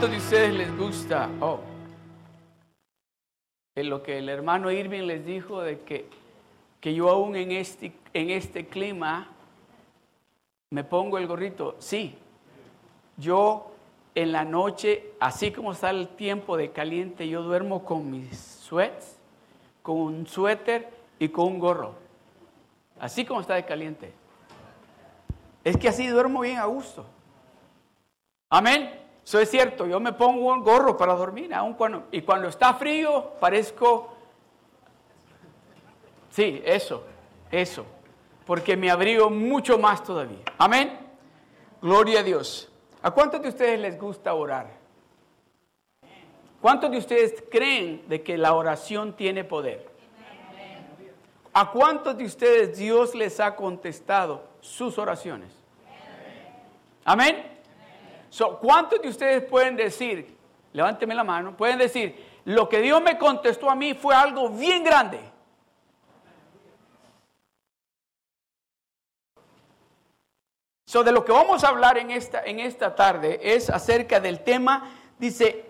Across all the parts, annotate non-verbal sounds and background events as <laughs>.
cuántos de ustedes les gusta? Oh, en lo que el hermano Irving les dijo de que, que yo aún en este, en este clima me pongo el gorrito. Sí, yo en la noche, así como está el tiempo de caliente, yo duermo con mis sweats, con un suéter y con un gorro. Así como está de caliente. Es que así duermo bien a gusto. Amén. Eso es cierto, yo me pongo un gorro para dormir, aun cuando, y cuando está frío parezco, sí, eso, eso, porque me abrigo mucho más todavía. Amén. Gloria a Dios. ¿A cuántos de ustedes les gusta orar? ¿Cuántos de ustedes creen de que la oración tiene poder? ¿A cuántos de ustedes Dios les ha contestado sus oraciones? Amén. ¿Cuántos de ustedes pueden decir, levánteme la mano, pueden decir, lo que Dios me contestó a mí fue algo bien grande? So, de lo que vamos a hablar en esta, en esta tarde es acerca del tema, dice,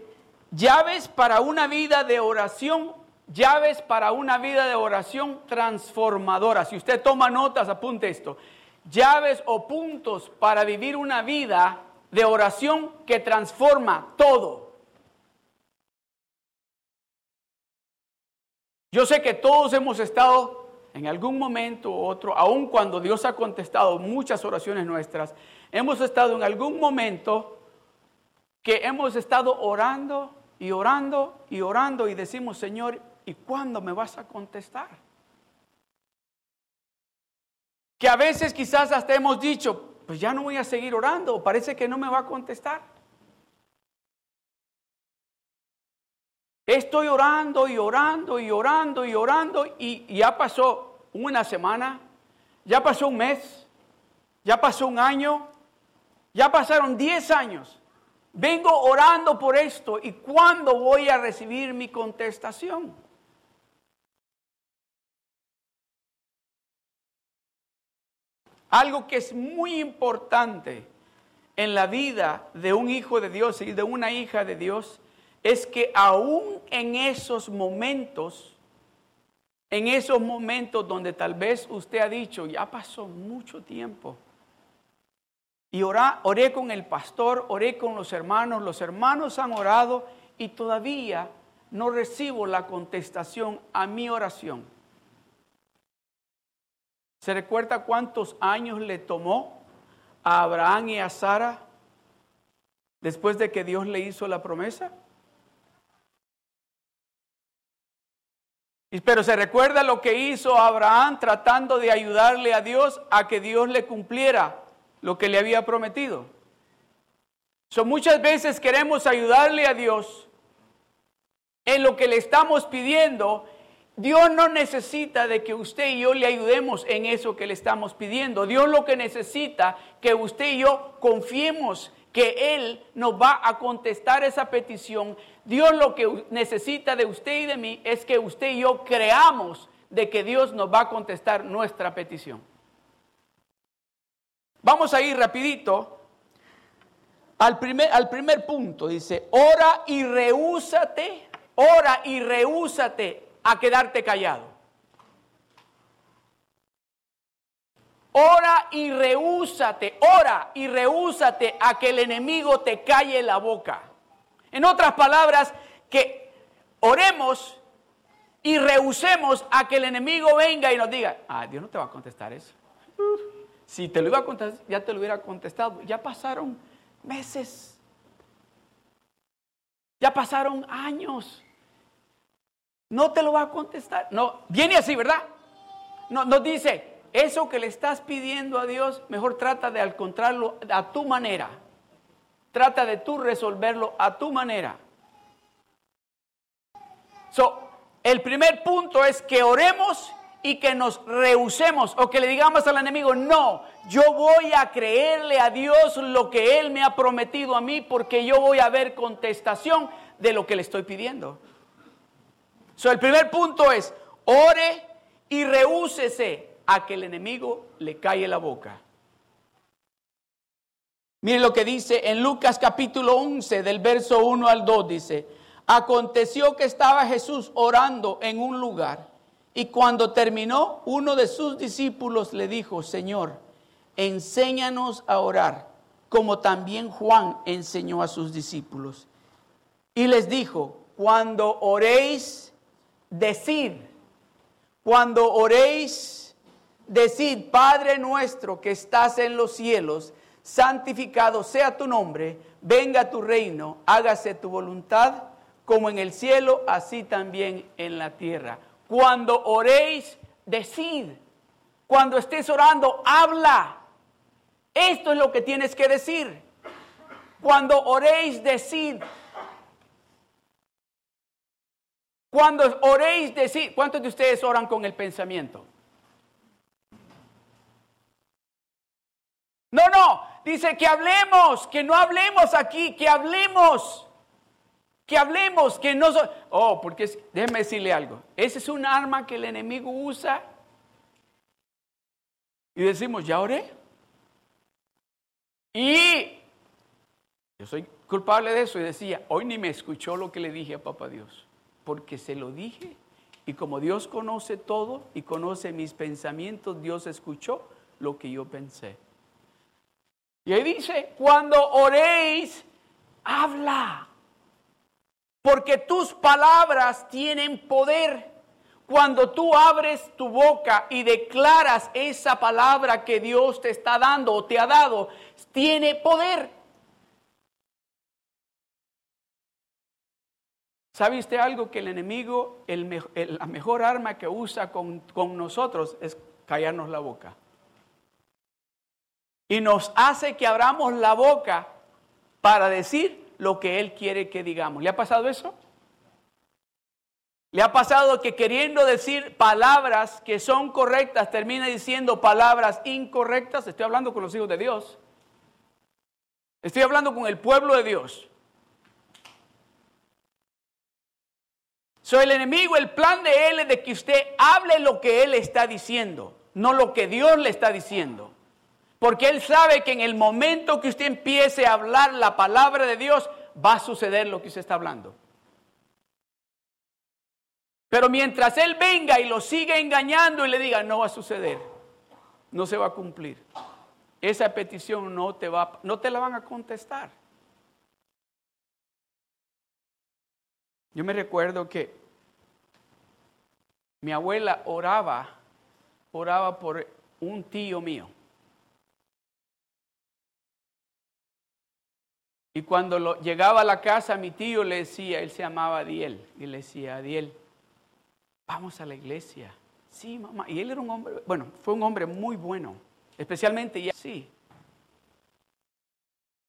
llaves para una vida de oración, llaves para una vida de oración transformadora. Si usted toma notas, apunte esto. Llaves o puntos para vivir una vida de oración que transforma todo. Yo sé que todos hemos estado en algún momento u otro, aun cuando Dios ha contestado muchas oraciones nuestras, hemos estado en algún momento que hemos estado orando y orando y orando y decimos, Señor, ¿y cuándo me vas a contestar? Que a veces quizás hasta hemos dicho, pues ya no voy a seguir orando, parece que no me va a contestar. Estoy orando y orando y orando y orando y ya pasó una semana, ya pasó un mes, ya pasó un año, ya pasaron 10 años. Vengo orando por esto y ¿cuándo voy a recibir mi contestación? Algo que es muy importante en la vida de un hijo de Dios y de una hija de Dios es que aún en esos momentos, en esos momentos donde tal vez usted ha dicho, ya pasó mucho tiempo, y oré con el pastor, oré con los hermanos, los hermanos han orado y todavía no recibo la contestación a mi oración. ¿Se recuerda cuántos años le tomó a Abraham y a Sara después de que Dios le hizo la promesa? Pero se recuerda lo que hizo Abraham tratando de ayudarle a Dios a que Dios le cumpliera lo que le había prometido. So, muchas veces queremos ayudarle a Dios en lo que le estamos pidiendo Dios no necesita de que usted y yo le ayudemos en eso que le estamos pidiendo. Dios lo que necesita que usted y yo confiemos que Él nos va a contestar esa petición. Dios lo que necesita de usted y de mí es que usted y yo creamos de que Dios nos va a contestar nuestra petición. Vamos a ir rapidito al primer, al primer punto. Dice, ora y rehúsate, ora y rehúsate a quedarte callado. Ora y rehúsate, ora y rehúsate a que el enemigo te calle la boca. En otras palabras, que oremos y rehusemos a que el enemigo venga y nos diga, ah, Dios no te va a contestar eso. si te lo iba a contestar, ya te lo hubiera contestado. Ya pasaron meses. Ya pasaron años no te lo va a contestar. No, viene así, ¿verdad? No, nos dice, eso que le estás pidiendo a Dios, mejor trata de encontrarlo a tu manera. Trata de tú resolverlo a tu manera. So, el primer punto es que oremos y que nos rehusemos o que le digamos al enemigo, no, yo voy a creerle a Dios lo que Él me ha prometido a mí porque yo voy a ver contestación de lo que le estoy pidiendo el primer punto es, ore y rehúsese a que el enemigo le calle la boca. Mire lo que dice en Lucas capítulo 11 del verso 1 al 2 dice, aconteció que estaba Jesús orando en un lugar y cuando terminó uno de sus discípulos le dijo, Señor, enséñanos a orar como también Juan enseñó a sus discípulos. Y les dijo, cuando oréis, decid, cuando oréis, decid, Padre nuestro que estás en los cielos, santificado sea tu nombre, venga tu reino, hágase tu voluntad, como en el cielo, así también en la tierra. Cuando oréis, decid. Cuando estés orando, habla. Esto es lo que tienes que decir. Cuando oréis, decid. Cuando oréis, decid. ¿Cuántos de ustedes oran con el pensamiento? No, no, dice que hablemos, que no hablemos aquí, que hablemos, que hablemos, que no... oh, porque déjeme decirle algo, ese es un arma que el enemigo usa y decimos, ya oré. Y yo soy culpable de eso y decía, hoy ni me escuchó lo que le dije a papá Dios, porque se lo dije y como Dios conoce todo y conoce mis pensamientos, Dios escuchó lo que yo pensé. Y ahí dice, cuando oréis, habla. Porque tus palabras tienen poder. Cuando tú abres tu boca y declaras esa palabra que Dios te está dando o te ha dado, tiene poder. ¿Sabe usted algo? Que el enemigo, la mejor arma que usa con nosotros es callarnos la boca y nos hace que abramos la boca para decir lo que Él quiere que digamos. ¿Le ha pasado eso? ¿Le ha pasado que queriendo decir palabras que son correctas termina diciendo palabras incorrectas? Estoy hablando con los hijos de Dios. Estoy hablando con el pueblo de Dios. Soy el enemigo, el plan de él es de que usted hable lo que él está diciendo, no lo que Dios le está diciendo. Porque Él sabe que en el momento que usted empiece a hablar la palabra de Dios, va a suceder lo que usted está hablando. Pero mientras Él venga y lo siga engañando y le diga, no va a suceder, no se va a cumplir, esa petición no te, va, no te la van a contestar. Yo me recuerdo que mi abuela oraba, oraba por un tío mío. Y cuando llegaba a la casa, mi tío le decía, él se llamaba Adiel, y le decía, Adiel, vamos a la iglesia. Sí, mamá. Y él era un hombre, bueno, fue un hombre muy bueno, especialmente ella. Sí,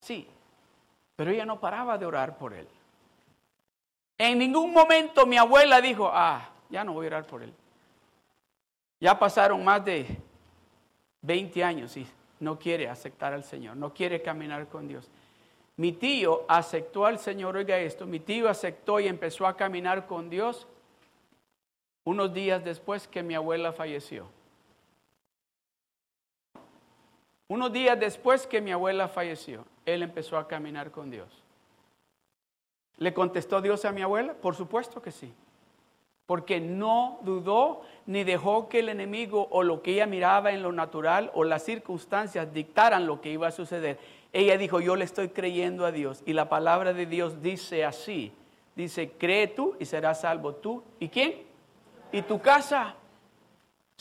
sí, pero ella no paraba de orar por él. En ningún momento mi abuela dijo, ah, ya no voy a orar por él. Ya pasaron más de 20 años y no quiere aceptar al Señor, no quiere caminar con Dios. Mi tío aceptó al Señor, oiga esto, mi tío aceptó y empezó a caminar con Dios unos días después que mi abuela falleció. Unos días después que mi abuela falleció, él empezó a caminar con Dios. ¿Le contestó Dios a mi abuela? Por supuesto que sí. Porque no dudó ni dejó que el enemigo o lo que ella miraba en lo natural o las circunstancias dictaran lo que iba a suceder. Ella dijo, yo le estoy creyendo a Dios. Y la palabra de Dios dice así. Dice, cree tú y serás salvo tú. ¿Y quién? Y tu casa.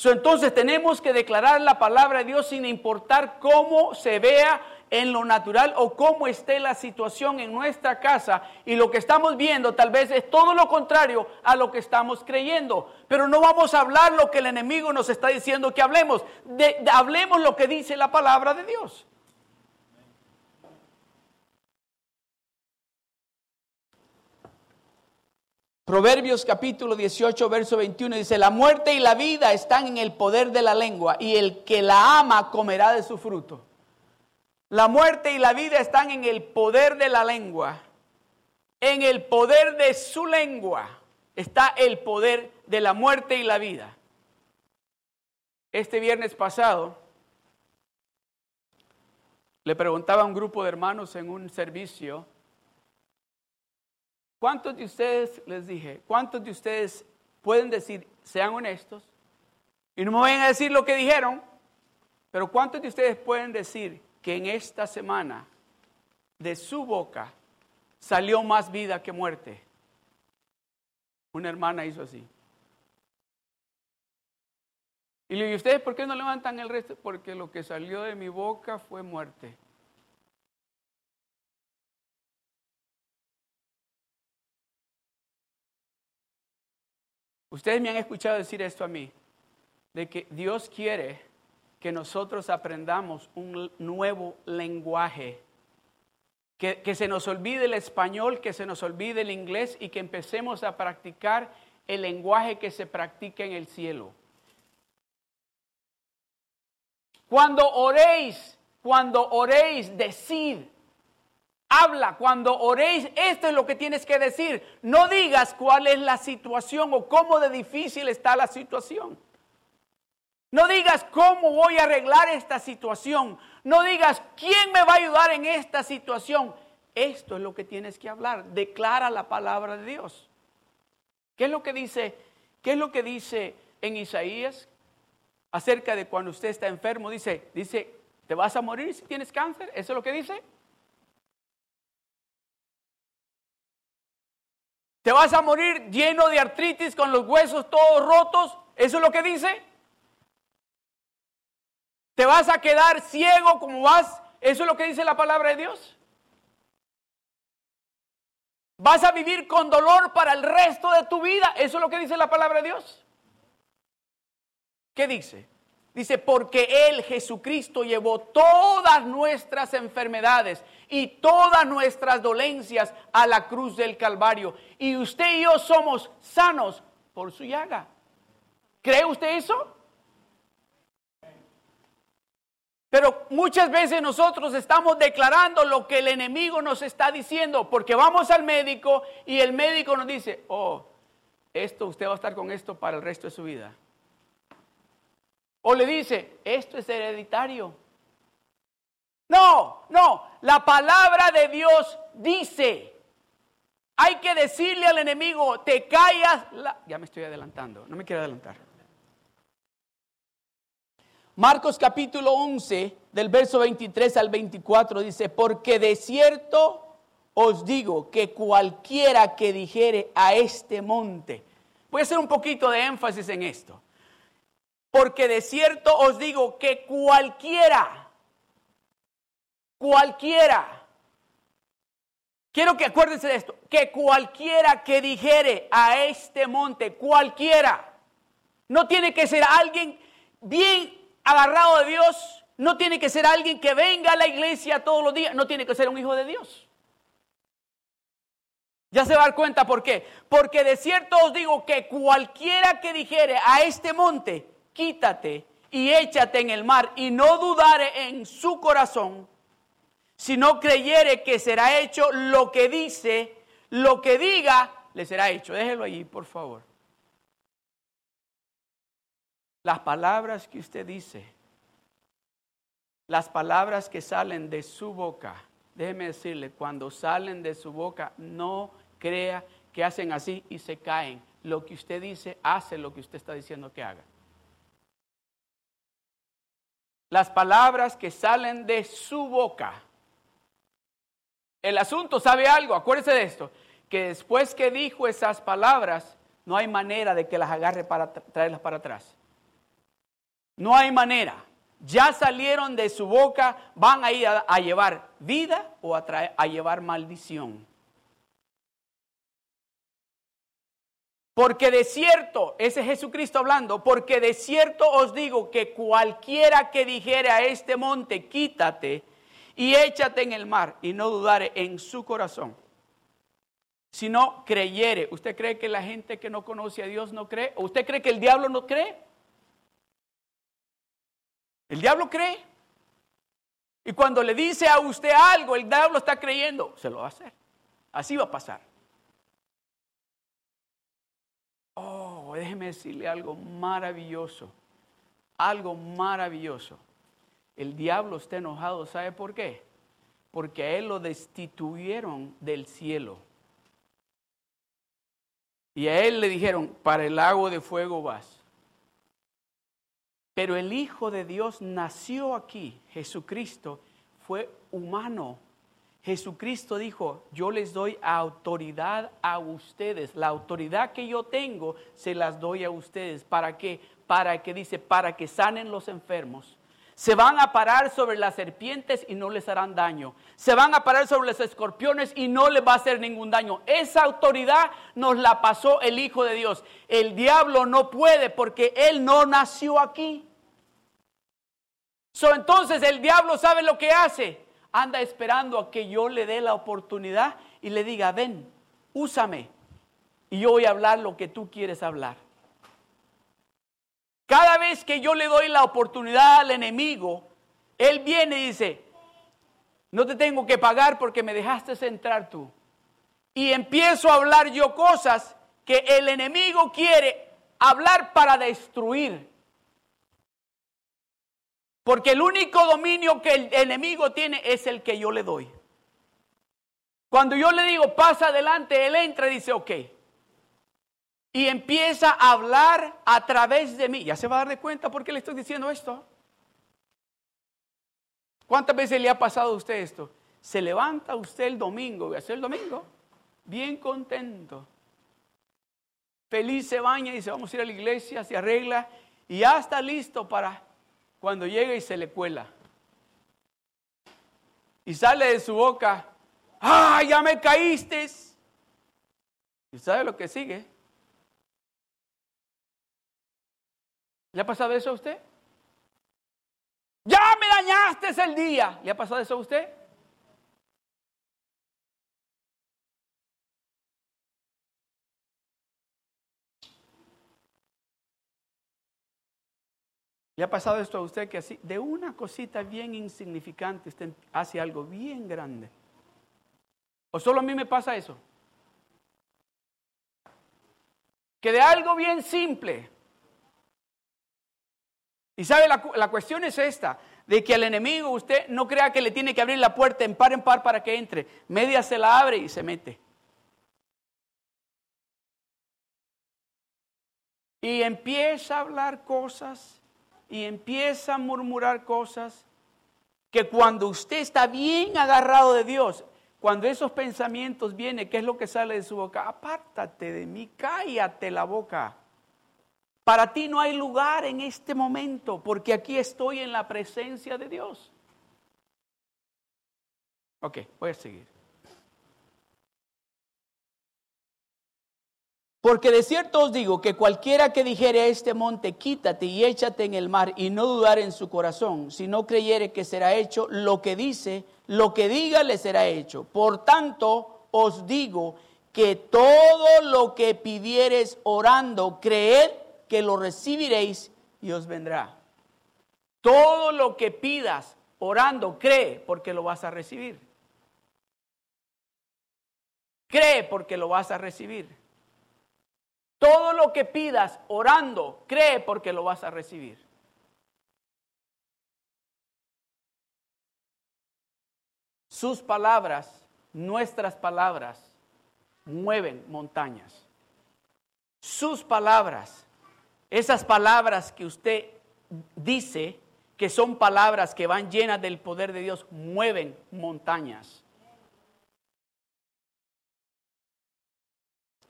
entonces tenemos que declarar la palabra de Dios sin importar cómo se vea en lo natural o cómo esté la situación en nuestra casa. Y lo que estamos viendo tal vez es todo lo contrario a lo que estamos creyendo. Pero no vamos a hablar lo que el enemigo nos está diciendo que hablemos. hablemos lo que dice la palabra de Dios. Proverbios capítulo 18, verso 21 dice, la muerte y la vida están en el poder de la lengua y el que la ama comerá de su fruto. La muerte y la vida están en el poder de la lengua. En el poder de su lengua está el poder de la muerte y la vida. Este viernes pasado Le preguntaba a un grupo de hermanos en un servicio, ¿cuántos de ustedes, les dije, cuántos de ustedes pueden decir, sean honestos, y no me vayan a decir lo que dijeron, pero cuántos de ustedes pueden decir que en esta semana de su boca salió más vida que muerte? Una hermana hizo así. Y le digo, ¿ustedes por qué no levantan el resto? Porque lo que salió de mi boca fue muerte. Ustedes me han escuchado decir esto a mí, de que Dios quiere que nosotros aprendamos un nuevo lenguaje, que, que, se nos olvide el español, que se nos olvide el inglés y que empecemos a practicar el lenguaje que se practica en el cielo. Cuando oréis, cuando oréis, decid. Habla, cuando oréis, esto es lo que tienes que decir. No digas cuál es la situación o cómo de difícil está la situación. No digas cómo voy a arreglar esta situación. No digas quién me va a ayudar en esta situación. Esto es lo que tienes que hablar. Declara la palabra de Dios. ¿Qué es lo que dice? ¿Qué es lo que dice en Isaías acerca de cuando usted está enfermo, dice, dice, ¿te vas a morir si tienes cáncer? ¿Eso es lo que dice? ¿Te vas a morir lleno de artritis con los huesos todos rotos? ¿Eso es lo que dice? ¿Te vas a quedar ciego como vas? ¿Eso es lo que dice la palabra de Dios? ¿Vas a vivir con dolor para el resto de tu vida? ¿Eso es lo que dice la palabra de Dios? ¿Qué dice? Dice, porque Él, Jesucristo, llevó todas nuestras enfermedades y todas nuestras dolencias a la cruz del Calvario. Y usted y yo somos sanos por su llaga. ¿Cree usted eso? Pero muchas veces nosotros estamos declarando lo que el enemigo nos está diciendo, porque vamos al médico y el médico nos dice, oh, esto, usted va a estar con esto para el resto de su vida. O le dice, esto es hereditario. No, no, la palabra de Dios dice, hay que decirle al enemigo, te callas. Ya me estoy adelantando, no me quiero adelantar. Marcos capítulo 11, del verso 23 al 24, dice, porque de cierto os digo que cualquiera que dijere a este monte, voy a hacer un poquito de énfasis en esto. Porque de cierto os digo que cualquiera, cualquiera, quiero que acuérdense de esto, que cualquiera que dijere a este monte, cualquiera, no tiene que ser alguien bien agarrado de Dios, no tiene que ser alguien que venga a la iglesia todos los días, no tiene que ser un hijo de Dios. Ya se va a dar cuenta por qué. Porque de cierto os digo que cualquiera que dijere a este monte, quítate y échate en el mar y no dudare en su corazón, sino creyere que será hecho lo que dice, lo que diga, le será hecho. Déjelo allí, por favor. Las palabras que usted dice, las palabras que salen de su boca, déjeme decirle, cuando salen de su boca, no crea que hacen así y se caen. Lo que usted dice hace lo que usted está diciendo que haga las palabras que salen de su boca. El asunto, ¿sabe algo? Acuérdese de esto, que después que dijo esas palabras, no hay manera de que las agarre para traerlas para atrás. No hay manera. Ya salieron de su boca, van a ir a, llevar vida o a, a llevar maldición. Porque de cierto, ese es Jesucristo hablando, porque de cierto os digo que cualquiera que dijere a este monte, quítate y échate en el mar, y no dudare en su corazón, si no creyere. ¿Usted cree que la gente que no conoce a Dios no cree? ¿O usted cree que el diablo no cree? El diablo cree. Y cuando le dice a usted algo, el diablo está creyendo, se lo va a hacer. Así va a pasar. Oh, déjeme decirle algo maravilloso, algo maravilloso. el diablo está enojado. ¿Sabe por qué? Porque a él lo destituyeron del cielo. Y a él le dijeron, para el lago de fuego vas. Pero el Hijo de Dios nació aquí, Jesucristo, fue humano. Jesucristo dijo, yo les doy autoridad a ustedes. La autoridad que yo tengo se las doy a ustedes. ¿Para qué? Para que dice, para que sanen los enfermos. Se van a parar sobre las serpientes y no les harán daño. Se van a parar sobre los escorpiones y no les va a hacer ningún daño. Esa autoridad nos la pasó el Hijo de Dios. El diablo no puede porque él no nació aquí. So, entonces el diablo sabe lo que hace. Anda esperando a que yo le dé la oportunidad y le diga, ven, úsame. Y yo voy a hablar lo que tú quieres hablar. Cada vez que yo le doy la oportunidad al enemigo, él viene y dice, no te tengo que pagar porque me dejaste entrar tú. Y empiezo a hablar yo cosas que el enemigo quiere hablar para destruir. Porque el único dominio que el enemigo tiene es el que yo le doy. Cuando yo le digo, pasa adelante, él entra y dice, ok. Y empieza a hablar a través de mí. Ya se va a dar de cuenta por qué le estoy diciendo esto. ¿Cuántas veces le ha pasado a usted esto? Se levanta usted el domingo, hacer el domingo, bien contento. Feliz se baña y dice, vamos a ir a la iglesia, se arregla y ya está listo para cuando llega y se le cuela. Y sale de su boca, ¡ah, ya me caíste! ¿Y sabe lo que sigue? ¿Le ha pasado eso a usted? Ya me dañaste el día. ¿Le ha pasado eso a usted? ¿Le ha pasado esto a usted que así, de una cosita bien insignificante, usted hace algo bien grande? ¿O solo a mí me pasa eso? Que de algo bien simple. Y sabe, la, la cuestión es esta, de que al enemigo usted no crea que le tiene que abrir la puerta en par en par para que entre. Media se la abre y se mete. Y empieza a hablar cosas y empieza a murmurar cosas que cuando usted está bien agarrado de Dios, cuando esos pensamientos vienen, ¿qué es lo que sale de su boca? Apártate de mí, cállate la boca. Para ti no hay lugar en este momento, porque aquí estoy en la presencia de Dios. Ok, voy a seguir. Porque de cierto os digo que cualquiera que dijere a este monte, quítate y échate en el mar, y no dudar en su corazón, si no creyere que será hecho lo que dice, lo que diga le será hecho. Por tanto, os digo que todo lo que pidiereis orando, creed que lo recibiréis y os vendrá. Todo lo que pidas orando, cree porque lo vas a recibir. Cree porque lo vas a recibir. Todo lo que pidas orando, cree porque lo vas a recibir. Sus palabras, nuestras palabras, mueven montañas. Sus palabras, esas palabras que usted dice, que son palabras que van llenas del poder de Dios, mueven montañas.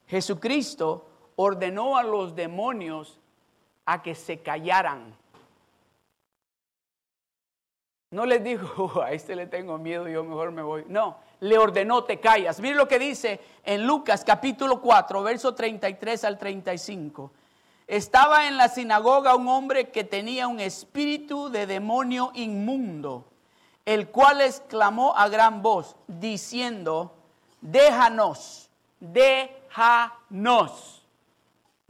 Jesucristo ordenó a los demonios a que se callaran. No les dijo, <laughs> a este le tengo miedo, yo mejor me voy. No, le ordenó, te callas. Mire lo que dice en Lucas capítulo 4, verso 33 al 35. Estaba en la sinagoga un hombre que tenía un espíritu de demonio inmundo, el cual exclamó a gran voz, diciendo, déjanos, déjanos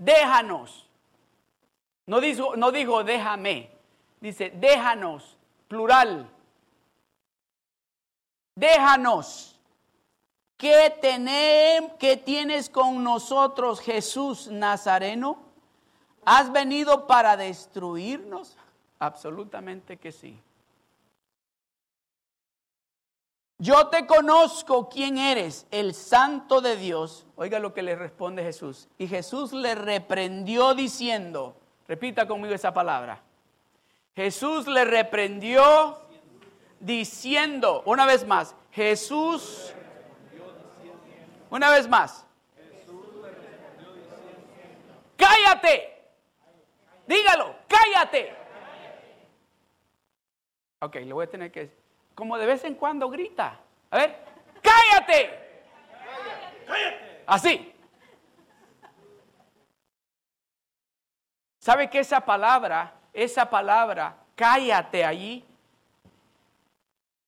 déjanos. No dijo, no dijo déjame, dice déjanos, plural. Déjanos. ¿Qué, tenemos, ¿Qué tienes con nosotros, Jesús Nazareno? ¿Has venido para destruirnos? Absolutamente que sí. Yo te conozco quién eres, el santo de Dios. Oiga lo que le responde Jesús. Y Jesús le reprendió diciendo, repita conmigo esa palabra. Jesús le reprendió diciendo, una vez más, Jesús, una vez más, cállate, dígalo, cállate. Ok, le voy a tener que, como de vez en cuando grita, a ver, cállate. Así. ¿Sabe que esa palabra, esa palabra, cállate allí,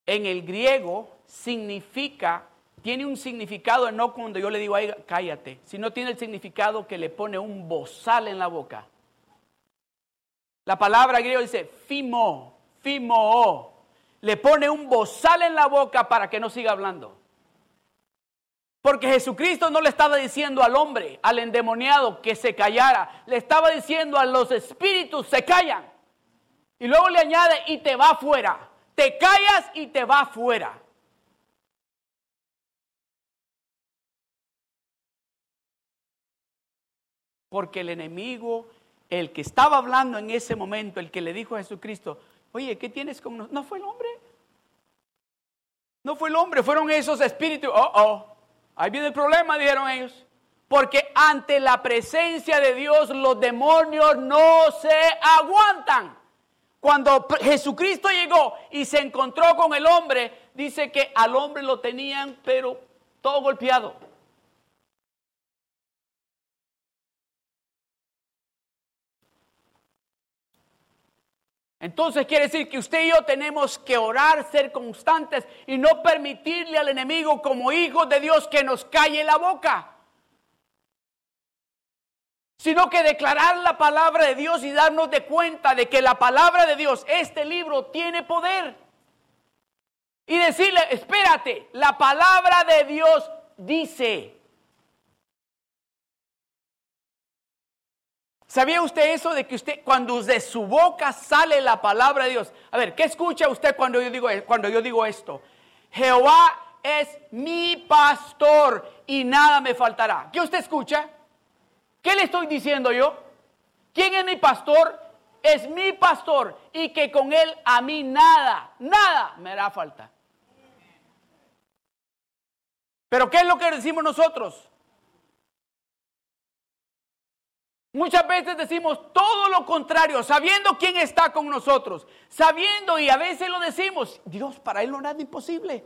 en el griego significa, tiene un significado no cuando yo le digo, Ay, cállate, sino tiene el significado que le pone un bozal en la boca. La palabra griego dice fimo, fimo, le pone un bozal en la boca para que no siga hablando. Porque Jesucristo no le estaba diciendo al hombre, al endemoniado, que se callara. Le estaba diciendo a los espíritus, se callan. Y luego le añade, y te va afuera te callas y te va afuera. Porque el enemigo, el que estaba hablando en ese momento, el que le dijo a Jesucristo, oye, ¿qué tienes con? No fue el hombre. No fue el hombre, fueron esos espíritus. Oh, oh, ahí viene el problema, dijeron ellos. Porque ante la presencia de Dios los demonios no se aguantan. Cuando Jesucristo llegó y se encontró con el hombre, dice que al hombre lo tenían, pero todo golpeado. Entonces quiere decir que usted y yo tenemos que orar, ser constantes y no permitirle al enemigo como hijos de Dios que nos calle la boca sino que declarar la palabra de Dios y darnos de cuenta de que la palabra de Dios, este libro, tiene poder. Y decirle, espérate, la palabra de Dios dice. ¿Sabía usted eso de que usted cuando de su boca sale la palabra de Dios? A ver, ¿qué escucha usted cuando yo digo cuando yo digo esto? Jehová es mi pastor y nada me faltará. ¿Qué usted escucha? ¿Qué le estoy diciendo yo? ¿Quién es mi pastor? Es mi pastor y que con él a mí nada, nada me hará falta. Pero ¿qué es lo que decimos nosotros? Muchas veces decimos todo lo contrario, sabiendo quién está con nosotros, sabiendo y a veces lo decimos, Dios, para él no nada imposible.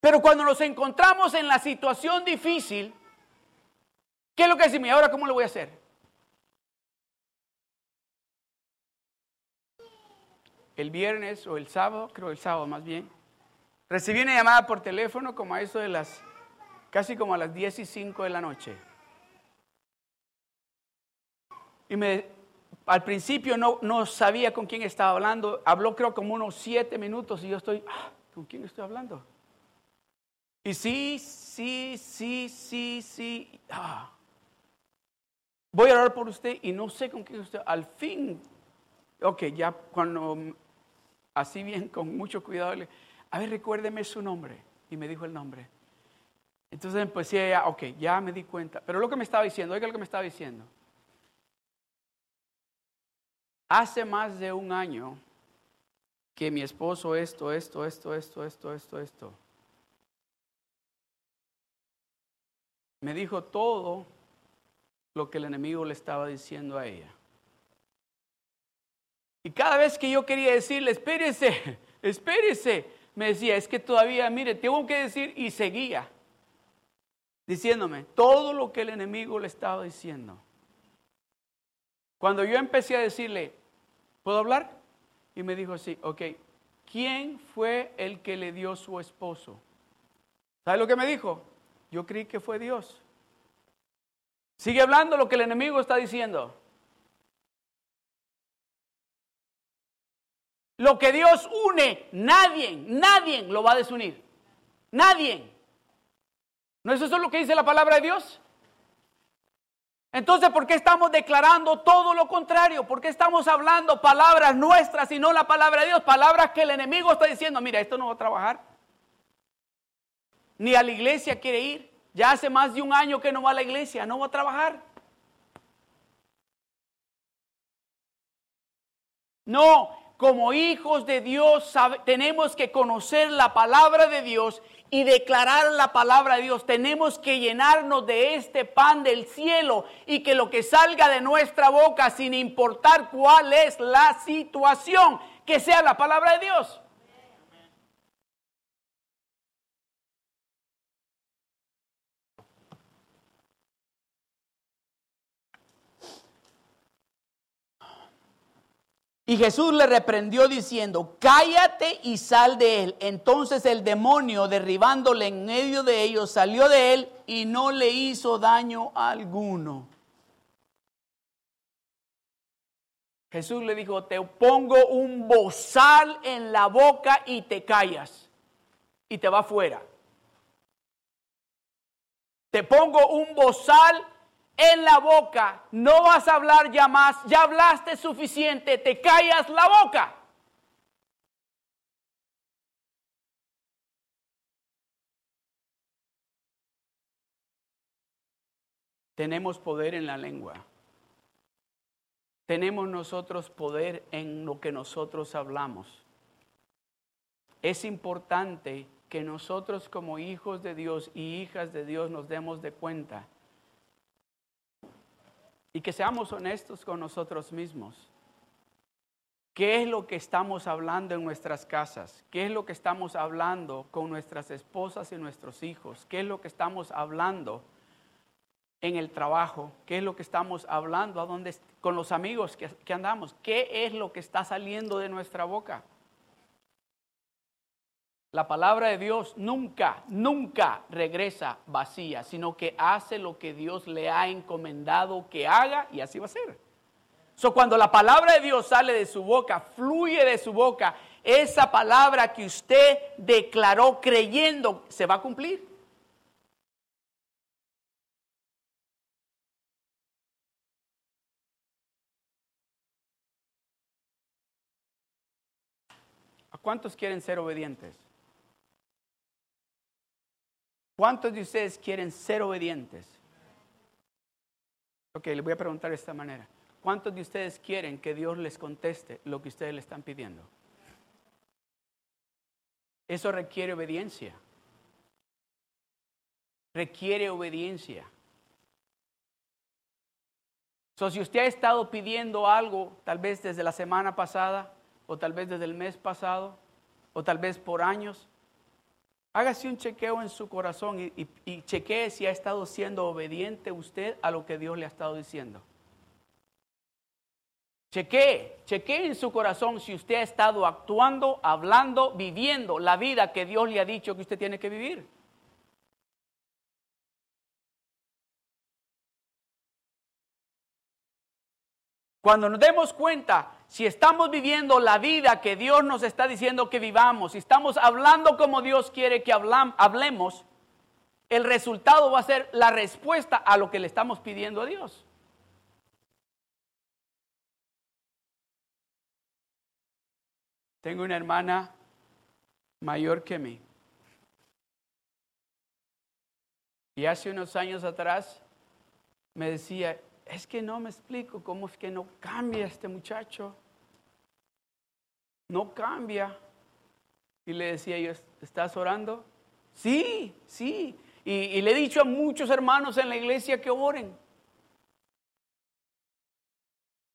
Pero cuando nos encontramos en la situación difícil, ¿Qué es lo que decimos? ¿Y ahora cómo lo voy a hacer? El viernes o el sábado, creo el sábado más bien, recibí una llamada por teléfono como a eso de las, casi como a las 10 y 5 de la noche. Y me, al principio no, no sabía con quién estaba hablando, habló creo como unos 7 minutos y yo estoy, ah, ¿con quién estoy hablando? Y sí, sí, sí, sí, sí, ah voy a orar por usted y no sé con quién usted, al fin, ok, ya cuando, así bien, <laughs> con mucho cuidado, a ver, recuérdeme su nombre. Y me dijo el nombre. Entonces empecé a, ok, ya me di cuenta. Pero lo que me estaba diciendo, oiga lo que me estaba diciendo. Hace más de un año que mi esposo esto, esto, esto, esto, esto, esto, esto. Me dijo todo lo que el enemigo le estaba diciendo a ella. Y cada vez que yo quería decirle, espérese, <laughs> espérese, me decía, es que todavía, mire, tengo que decir, y seguía diciéndome todo lo que el enemigo le estaba diciendo. Cuando yo empecé a decirle, ¿puedo hablar? Y me dijo sí, ok, ¿quién fue el que le dio su esposo? ¿Sabe lo que me dijo? Yo creí que fue Dios. Sigue hablando lo que el enemigo está diciendo. Lo que Dios une, nadie, nadie lo va a desunir. Nadie. ¿No es eso lo que dice la palabra de Dios? Entonces, ¿por qué estamos declarando todo lo contrario? ¿Por qué estamos hablando palabras nuestras y no la palabra de Dios? Palabras que el enemigo está diciendo, mira, esto no va a trabajar. ni a la iglesia quiere ir. Ya hace más de un año que no va a la iglesia, no va a trabajar. No, como hijos de Dios tenemos que conocer la palabra de Dios y declarar la palabra de Dios. Tenemos que llenarnos de este pan del cielo y que lo que salga de nuestra boca, sin importar cuál es la situación, que sea la palabra de Dios. Y Jesús le reprendió diciendo, cállate y sal de él. Entonces el demonio, derribándole en medio de ellos, salió de él y no le hizo daño alguno. Jesús le dijo, te pongo un bozal en la boca y te callas y te va fuera. Te pongo un bozal en la boca, no vas a hablar ya más, ya hablaste suficiente, te callas la boca. Tenemos poder en la lengua. Tenemos nosotros poder en lo que nosotros hablamos. Es importante que nosotros como hijos de Dios y hijas de Dios nos demos de cuenta y que seamos honestos con nosotros mismos. ¿Qué es lo que estamos hablando en nuestras casas? ¿Qué es lo que estamos hablando con nuestras esposas y nuestros hijos? ¿Qué es lo que estamos hablando en el trabajo? ¿Qué es lo que estamos hablando a dónde, con los amigos que, que andamos? ¿Qué es lo que está saliendo de nuestra boca? La palabra de Dios nunca, nunca regresa vacía, sino que hace lo que Dios le ha encomendado que haga y así va a ser. So, cuando la palabra de Dios sale de su boca, fluye de su boca, esa palabra que usted declaró creyendo se va a cumplir. ¿A cuántos quieren ser obedientes? ¿Cuántos de ustedes quieren ser obedientes? Ok, les voy a preguntar de esta manera. ¿Cuántos de ustedes quieren que Dios les conteste lo que ustedes le están pidiendo? Eso requiere obediencia. Requiere obediencia. So, si usted ha estado pidiendo algo, tal vez desde la semana pasada, o tal vez desde el mes pasado, o tal vez por años, Hágase un chequeo en su corazón y, chequee si ha estado siendo obediente usted a lo que Dios le ha estado diciendo. Chequee, chequee en su corazón si usted ha estado actuando, hablando, viviendo la vida que Dios le ha dicho que usted tiene que vivir. Cuando nos demos cuenta si estamos viviendo la vida que Dios nos está diciendo que vivamos, si estamos hablando como Dios quiere que hablemos, el resultado va a ser la respuesta a lo que le estamos pidiendo a Dios. Tengo una hermana mayor que mí. Y hace unos años atrás me decía, es que no me explico cómo es que no cambia este muchacho. No cambia. Y le decía yo, ¿estás orando? Sí, sí. Y, le he dicho a muchos hermanos en la iglesia que oren.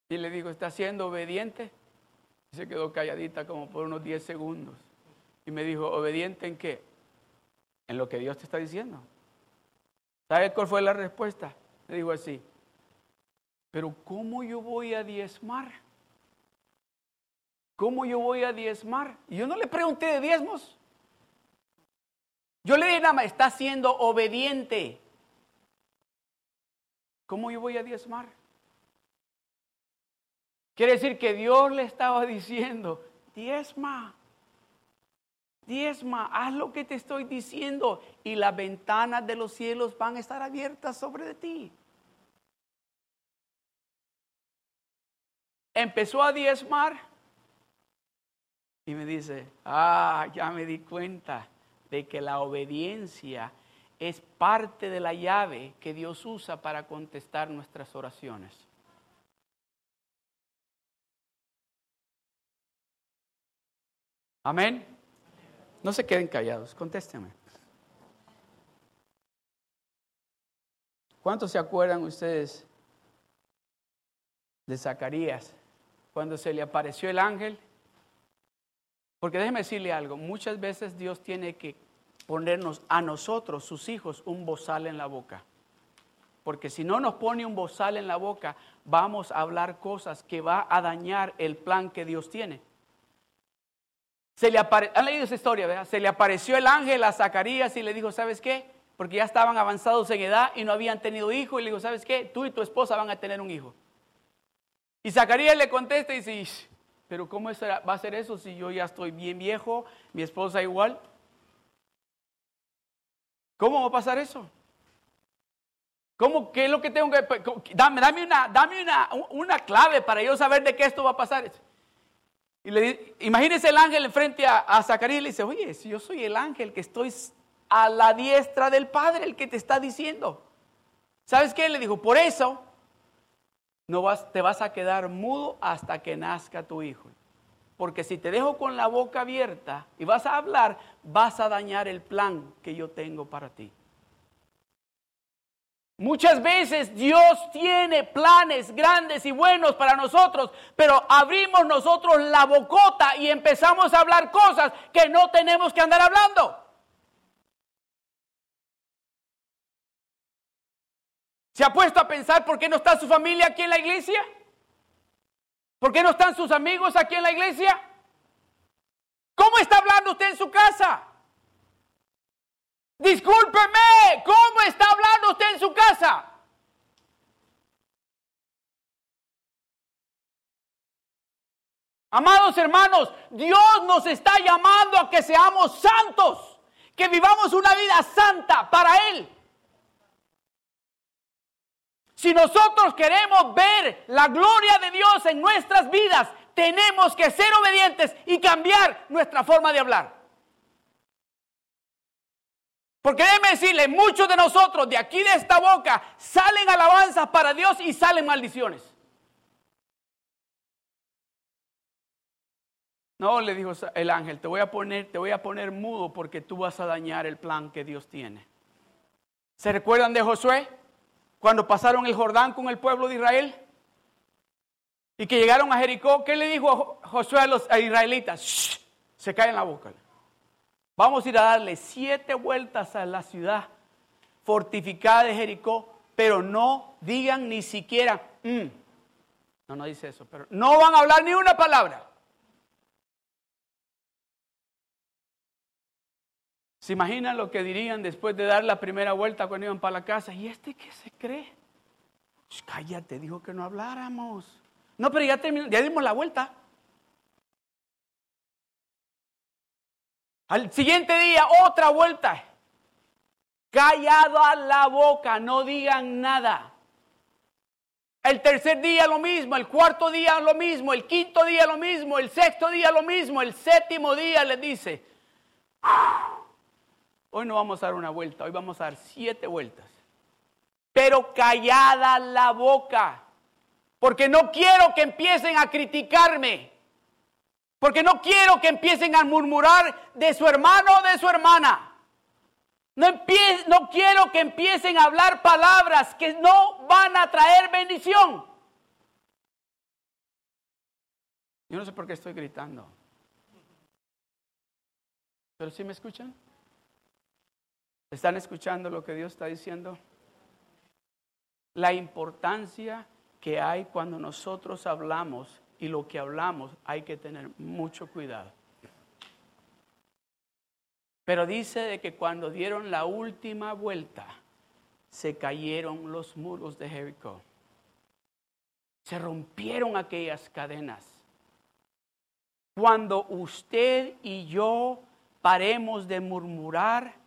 Y le digo, ¿está siendo obediente? Y se quedó calladita como por unos 10 segundos. Y me dijo, ¿obediente en qué? En lo que Dios te está diciendo. ¿Sabe cuál fue la respuesta? Le digo así, pero ¿cómo yo voy a diezmar? ¿Cómo yo voy a diezmar? Y yo no le pregunté de diezmos. Yo le dije nada más, está siendo obediente. ¿Cómo yo voy a diezmar? Quiere decir que Dios le estaba <laughs> diciendo, diezma, diezma, haz lo que te estoy diciendo y las ventanas de los cielos van a estar abiertas sobre ti. Empezó a diezmar y me dice, ah, ya me di cuenta, de que la obediencia es parte de la llave que Dios usa para contestar nuestras oraciones. Amén. No se queden callados, contéstenme. ¿Cuántos se acuerdan ustedes de Zacarías cuando se le apareció el ángel? Porque déjeme decirle algo, muchas veces Dios tiene que ponernos a nosotros, sus hijos, un bozal en la boca. Porque si no nos pone un bozal en la boca, vamos a hablar cosas que va a dañar el plan que Dios tiene. Se le ¿Han leído esa historia? ¿verdad? Se le apareció el ángel a Zacarías y le dijo, ¿sabes qué? Porque ya estaban avanzados en edad y no habían tenido hijo. Y le dijo, ¿sabes qué? Tú y tu esposa van a tener un hijo. Y Zacarías le contesta y dice, pero ¿cómo va a ser eso si yo ya estoy bien viejo, mi esposa igual? ¿Cómo va a pasar eso? ¿Cómo, ¿Qué es lo que tengo que...? Dame, dame, una, dame una, una clave para yo saber de qué esto va a pasar. Y le, imagínese el ángel enfrente a, a Zacarías y le dice, oye, si yo soy el ángel que estoy a la diestra del Padre, el que te está diciendo. ¿Sabes qué? Le dijo, por eso no vas, te vas a quedar mudo hasta que nazca tu hijo. Porque si te dejo con la boca abierta y vas a hablar, vas a dañar el plan que yo tengo para ti. Muchas veces Dios tiene planes grandes y buenos para nosotros, pero abrimos nosotros la bocota y empezamos a hablar cosas que no tenemos que andar hablando. ¿Se ha puesto a pensar por qué no está su familia aquí en la iglesia? ¿Por qué no están sus amigos aquí en la iglesia? ¿Cómo está hablando usted en su casa? Discúlpeme, ¿cómo está hablando usted en su casa? Amados hermanos, Dios nos está llamando a que seamos santos, que vivamos una vida santa para Él. Si nosotros queremos ver la gloria de Dios en nuestras vidas, tenemos que ser obedientes y cambiar nuestra forma de hablar. Porque déjeme decirle, muchos de nosotros de aquí de esta boca salen alabanzas para Dios y salen maldiciones. No, le dijo el ángel, te voy a poner, te voy a poner mudo porque tú vas a dañar el plan que Dios tiene. ¿Se recuerdan de Josué? Cuando pasaron el Jordán con el pueblo de Israel y que llegaron a Jericó, ¿qué le dijo Josué a los israelitas? se cae en la boca. Vamos a ir a darle siete vueltas a la ciudad fortificada de Jericó, pero no digan ni siquiera, mm". no, no dice eso, pero no van a hablar ni una palabra. ¿Se imaginan lo que dirían después de dar la primera vuelta cuando iban para la casa? ¿Y este qué se cree? cállate, dijo que no habláramos. No, pero ya, ya dimos la vuelta. Al siguiente día, otra vuelta. Callado a la boca, no digan nada. El tercer día lo mismo, el cuarto día lo mismo, el quinto día lo mismo, el sexto día lo mismo, el séptimo día le dice, Hoy no vamos a dar una vuelta, hoy vamos a dar siete vueltas. Pero callada la boca, porque no quiero que empiecen a criticarme, porque no quiero que empiecen a murmurar de su hermano o de su hermana. No, no quiero que empiecen a hablar palabras que no van a traer bendición. Yo no sé por qué estoy gritando. ¿Pero si me escuchan? ¿Están escuchando lo que Dios está diciendo? La importancia que hay cuando nosotros hablamos y lo que hablamos hay que tener mucho cuidado. Pero dice de que cuando dieron la última vuelta, se cayeron los muros de Jericó. Se rompieron aquellas cadenas. Cuando usted y yo paremos de murmurar,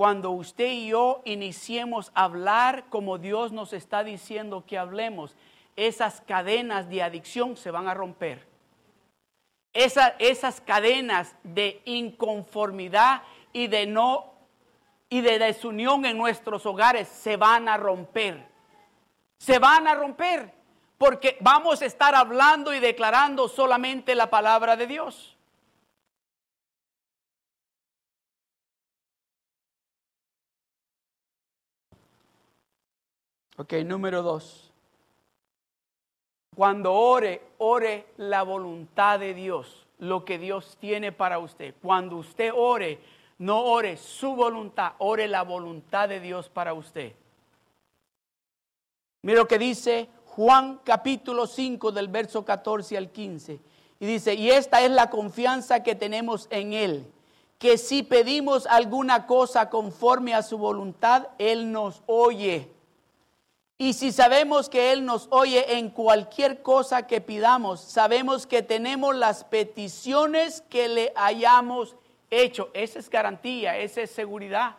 cuando usted y yo iniciemos a hablar como Dios nos está diciendo que hablemos, esas cadenas de adicción se van a romper. esas cadenas de inconformidad y de no y de desunión en nuestros hogares se van a romper. Se van a romper porque vamos a estar hablando y declarando solamente la palabra de Dios. Ok, número dos. Cuando ore, ore la voluntad de Dios, lo que Dios tiene para usted. Cuando usted ore, no ore su voluntad, ore la voluntad de Dios para usted. Mira lo que dice Juan capítulo 5 del verso 14 al 15. Y dice, y esta es la confianza que tenemos en Él, que si pedimos alguna cosa conforme a su voluntad, Él nos oye. Y si sabemos que Él nos oye en cualquier cosa que pidamos, sabemos que tenemos las peticiones que le hayamos hecho. Esa es garantía, esa es seguridad.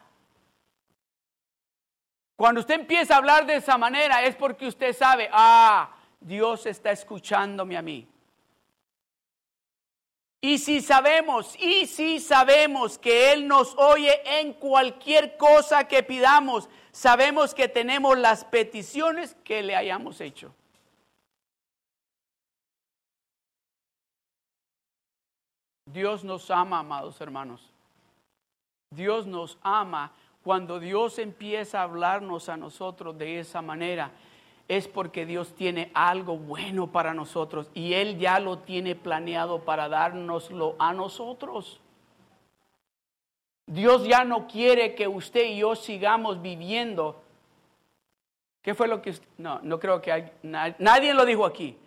Cuando usted empieza a hablar de esa manera es porque usted sabe, ah, Dios está escuchándome a mí. Y si sabemos, y si sabemos que Él nos oye en cualquier cosa que pidamos, sabemos que tenemos las peticiones que le hayamos hecho. Dios nos ama, amados hermanos. Dios nos ama. Cuando Dios empieza a hablarnos a nosotros de esa manera, es porque Dios tiene algo bueno para nosotros y Él ya lo tiene planeado para dárnoslo a nosotros. Dios ya no quiere que usted y yo sigamos viviendo. ¿Qué fue lo que No, no creo que hay, nadie lo dijo aquí.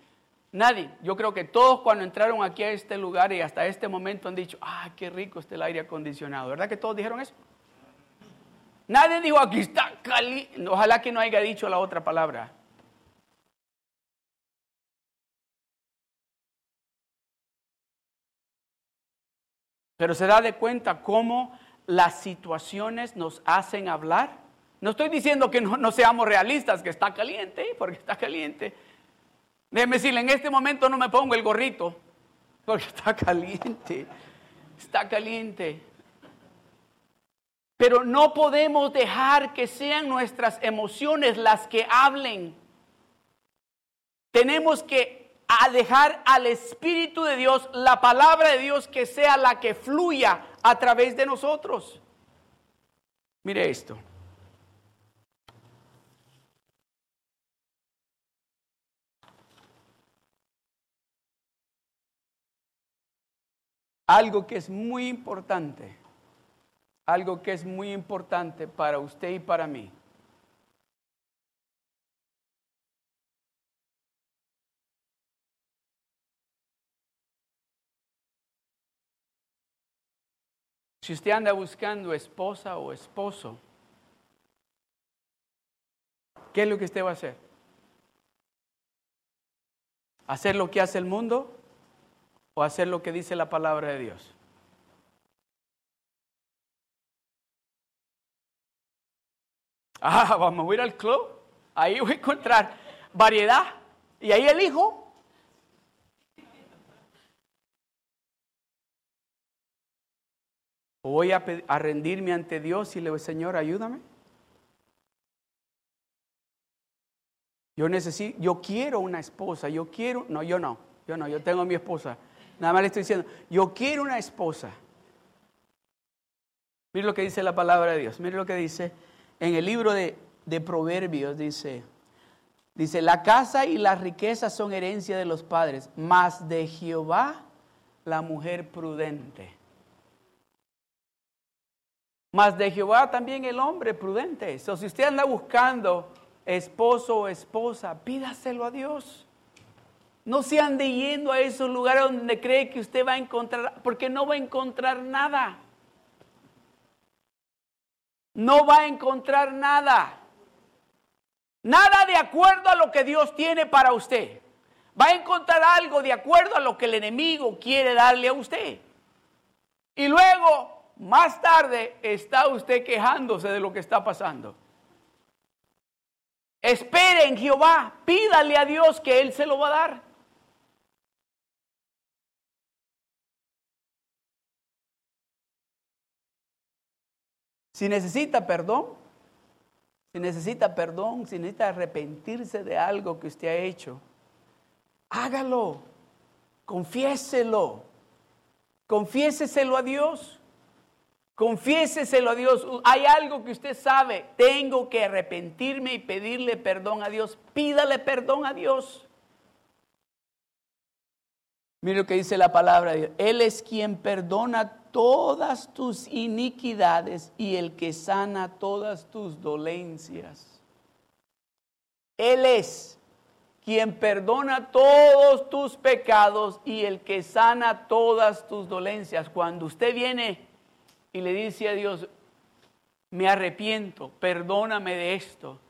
Nadie. Yo creo que todos cuando entraron aquí a este lugar y hasta este momento han dicho, ah, qué rico está el aire acondicionado. ¿Verdad que todos dijeron eso? Nadie dijo, aquí está caliente. Ojalá que no haya dicho la otra palabra. Pero se da de cuenta cómo las situaciones nos hacen hablar. No estoy diciendo que no, seamos realistas, que está caliente, porque está caliente. Déjeme decirle, en este momento no me pongo el gorrito, porque está caliente, está caliente. Pero no podemos dejar que sean nuestras emociones las que hablen. Tenemos que dejar al Espíritu de Dios, la palabra de Dios, que sea la que fluya a través de nosotros. Mire esto. Algo que es muy importante, algo que es muy importante para usted y para mí. Si usted anda buscando esposa o esposo, ¿qué es lo que usted va a hacer? ¿Hacer lo que hace el mundo o hacer lo que dice la palabra de Dios? Ah, <laughs> vamos a ir al club. Ahí voy a encontrar variedad. Y ahí elijo. Voy a, rendirme ante Dios y le digo, Señor, ayúdame? Yo necesito, yo quiero una esposa, yo quiero, no, yo no, yo no, yo tengo a mi esposa. Nada más le estoy diciendo, yo quiero una esposa. Mire lo que dice la palabra de Dios, mire lo que dice en el libro de, de Proverbios, dice, dice, la casa y las riquezas son herencia de los padres, mas de Jehová la mujer prudente. Mas de Jehová también el hombre prudente. So, si usted anda buscando esposo o esposa, pídaselo a Dios. No se ande yendo a esos lugares donde cree que usted va a encontrar, porque no va a encontrar nada. No va a encontrar nada. Nada de acuerdo a lo que Dios tiene para usted. Va a encontrar algo de acuerdo a lo que el enemigo quiere darle a usted. Y luego más tarde está usted quejándose de lo que está pasando. Espere en Jehová, pídale a Dios que Él se lo va a dar. Si necesita perdón, si necesita perdón, si necesita arrepentirse de algo que usted ha hecho, hágalo, confiéselo, confiéseselo a Dios. Confiéseselo a Dios. Hay algo que usted sabe. Tengo que arrepentirme y pedirle perdón a Dios. Pídale perdón a Dios. Mire lo que dice la palabra de Dios. Él es quien perdona todas tus iniquidades y el que sana todas tus dolencias. Él es quien perdona todos tus pecados y el que sana todas tus dolencias. Cuando usted viene y le dice a Dios, me arrepiento, perdóname de esto,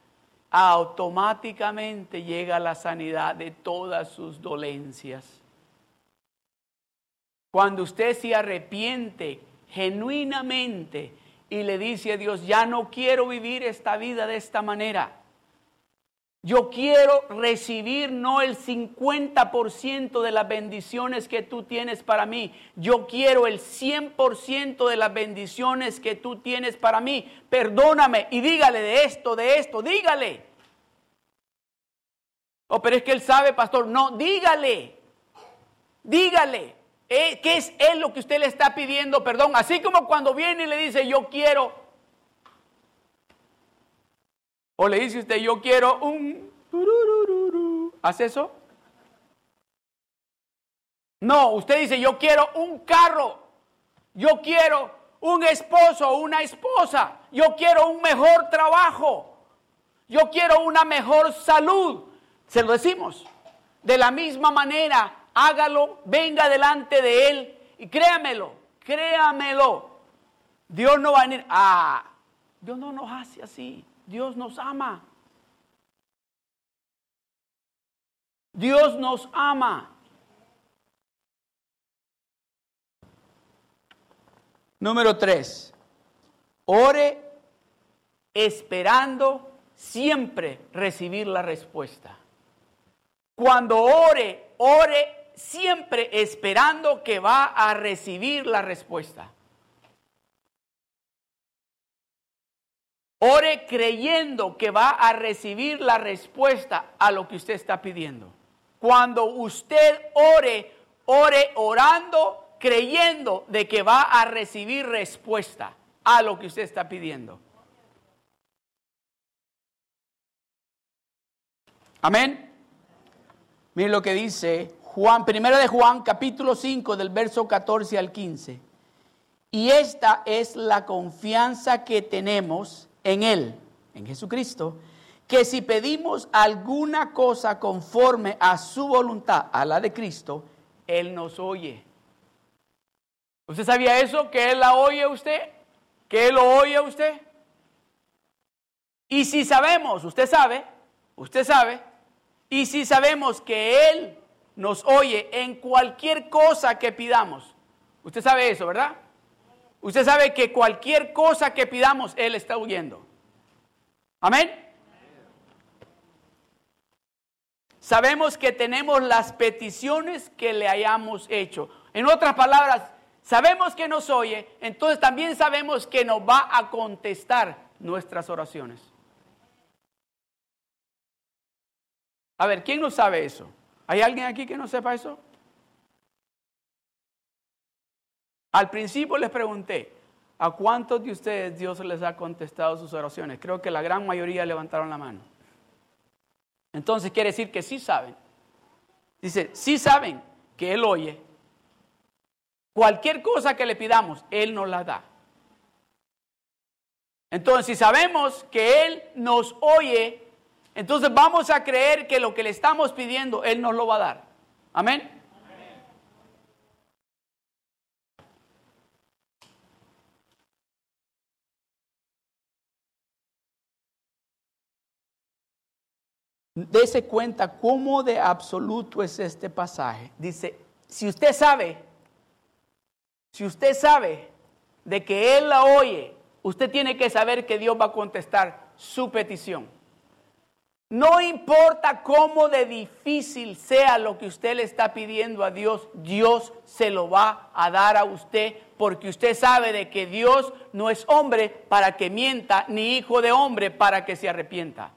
automáticamente llega la sanidad de todas sus dolencias. Cuando usted se arrepiente genuinamente y le dice a Dios, ya no quiero vivir esta vida de esta manera, yo quiero recibir no el 50% de las bendiciones que tú tienes para mí. Yo quiero el 100% de las bendiciones que tú tienes para mí. Perdóname y dígale de esto, de esto, dígale. Oh, pero es que él sabe, pastor. No, dígale. Dígale. Eh, ¿Qué es él lo que usted le está pidiendo perdón? Así como cuando viene y le dice, yo quiero o le dice usted, yo quiero un... ¿Hace eso? No, usted dice, yo quiero un carro. Yo quiero un esposo una esposa. Yo quiero un mejor trabajo. Yo quiero una mejor salud. Se lo decimos. De la misma manera, hágalo, venga delante de Él y créamelo, créamelo. Dios no va a venir, ah, Dios no nos hace así. Dios nos ama. Dios nos ama. Número tres, ore esperando siempre recibir la respuesta. Cuando ore, ore siempre esperando que va a recibir la respuesta. Ore creyendo que va a recibir la respuesta a lo que usted está pidiendo. Cuando usted ore, ore orando, creyendo de que va a recibir respuesta a lo que usted está pidiendo. Amén. Miren lo que dice Juan, primero de Juan, capítulo 5, del verso 14 al 15. Y esta es la confianza que tenemos en Él, en Jesucristo, que si pedimos alguna cosa conforme a su voluntad, a la de Cristo, Él nos oye. ¿Usted sabía eso? ¿Que Él la oye a usted? ¿Que Él lo oye a usted? Y si sabemos, usted sabe, usted sabe, y si sabemos que Él nos oye en cualquier cosa que pidamos, usted sabe eso, ¿verdad? Usted sabe que cualquier cosa que pidamos, Él está huyendo. Amén. Sabemos que tenemos las peticiones que le hayamos hecho. En otras palabras, sabemos que nos oye, entonces también sabemos que nos va a contestar nuestras oraciones. A ver, ¿quién no sabe eso? ¿Hay alguien aquí que no sepa eso? Al principio les pregunté, ¿a cuántos de ustedes Dios les ha contestado sus oraciones? Creo que la gran mayoría levantaron la mano. Entonces quiere decir que sí saben. Dice, sí saben que Él oye. Cualquier cosa que le pidamos, Él nos la da. Entonces, si sabemos que Él nos oye, entonces vamos a creer que lo que le estamos pidiendo, Él nos lo va a dar. Amén. Dese cuenta cómo de absoluto es este pasaje. Dice, si usted sabe, si usted sabe de que Él la oye, usted tiene que saber que Dios va a contestar su petición. No importa cómo de difícil sea lo que usted le está pidiendo a Dios, Dios se lo va a dar a usted porque usted sabe de que Dios no es hombre para que mienta, ni hijo de hombre para que se arrepienta.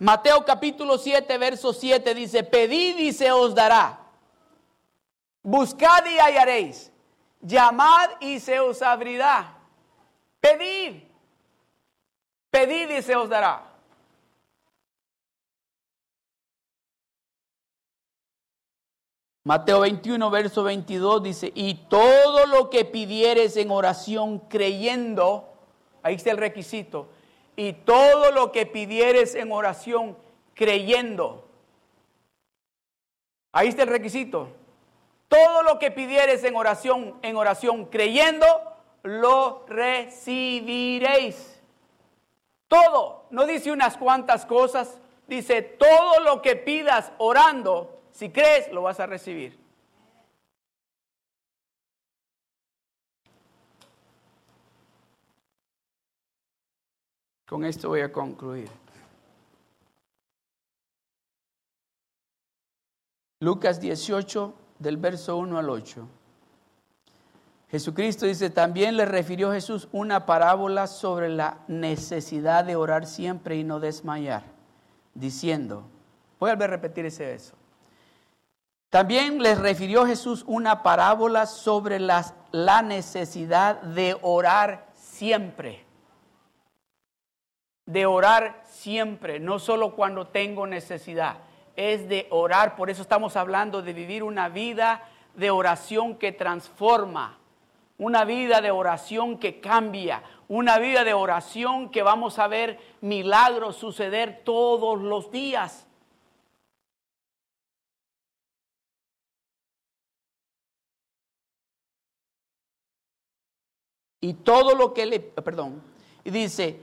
Mateo capítulo 7, verso 7 dice, pedid y se os dará. Buscad y hallaréis. Llamad y se os abrirá. Pedid. Pedid y se os dará. Mateo 21, verso 22 dice, y todo lo que pidieres en oración creyendo, ahí está el requisito, y todo lo que pidieres en oración creyendo. Ahí está el requisito. Todo lo que pidieres en oración, en oración creyendo, lo recibiréis. Todo, no dice unas cuantas cosas, dice todo lo que pidas orando, si crees, lo vas a recibir. Con esto voy a concluir. Lucas 18, del verso 1 al 8. Jesucristo dice, también le refirió Jesús una parábola sobre la necesidad de orar siempre y no desmayar, diciendo, voy a repetir ese verso. También les refirió Jesús una parábola sobre la necesidad de orar siempre de orar siempre, no solo cuando tengo necesidad, es de orar, por eso estamos hablando de vivir una vida de oración que transforma, una vida de oración que cambia, una vida de oración que vamos a ver milagros suceder todos los días. Y todo lo que le, perdón, y dice,